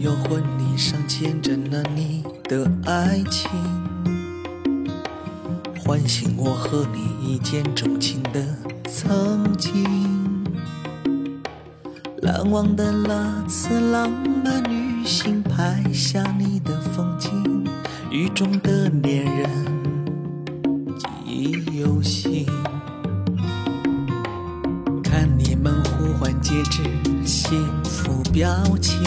有婚礼上见证了你的爱情，唤醒我和你一见钟情的曾经。难忘的那次浪漫旅行，拍下你的风景，雨中的恋人记忆犹新。看你们互换戒指，幸福表情。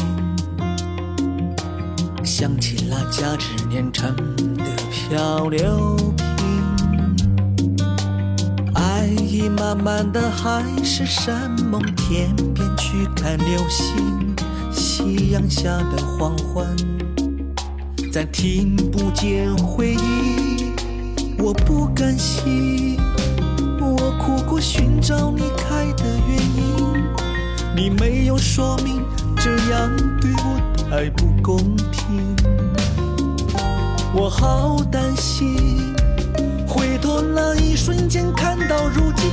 想起那价值连城的漂流瓶，爱已慢慢的海誓山盟，天边去看流星，夕阳下的黄昏，再听不见回忆，我不甘心，我苦苦寻找你开的原因，你没有说明，这样对我太不公平。我好担心，回头那一瞬间看到如今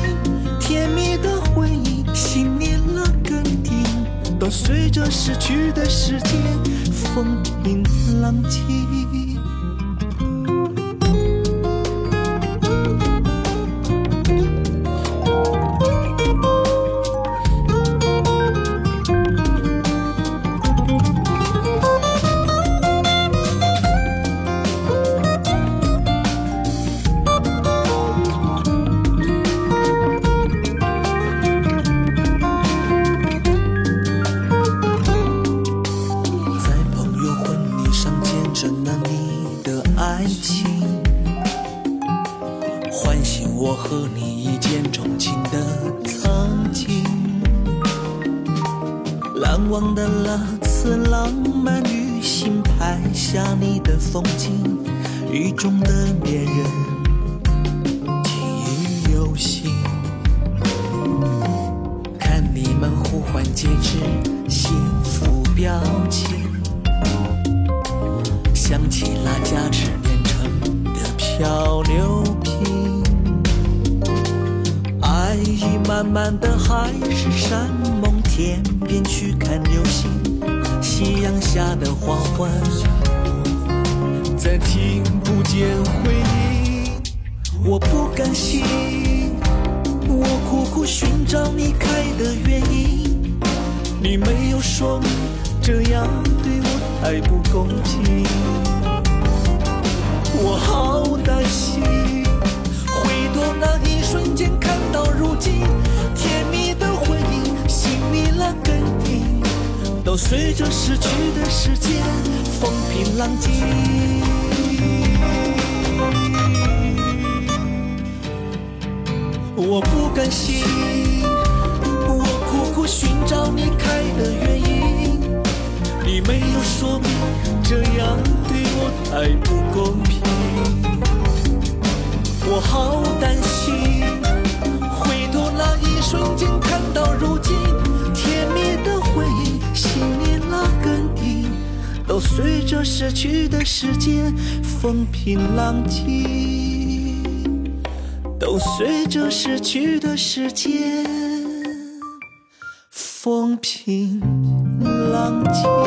甜蜜的回忆，心里那根蒂都随着逝去的时间风平浪静。上见证了你的爱情，唤醒我和你一见钟情的曾经。难忘的那次浪漫旅行，拍下你的风景，雨中的恋人记忆犹新。看你们互换戒指，幸福表情。想起那价值连城的漂流瓶，爱已慢慢的海誓山盟，天边去看流星，夕阳下的黄昏，再听不见回音，我不甘心。我苦苦寻找你开的原因，你没有说明，这样爱不公平。我好担心，回头那一瞬间看到如今甜蜜的回忆，心里那根钉都随着逝去的时间风平浪静。我不甘心，爱不公平。我好担心，回头那一瞬间看到如今甜蜜的回忆，心里那根钉都随着逝去的时间风平浪静。都随着逝去的时间风平浪静。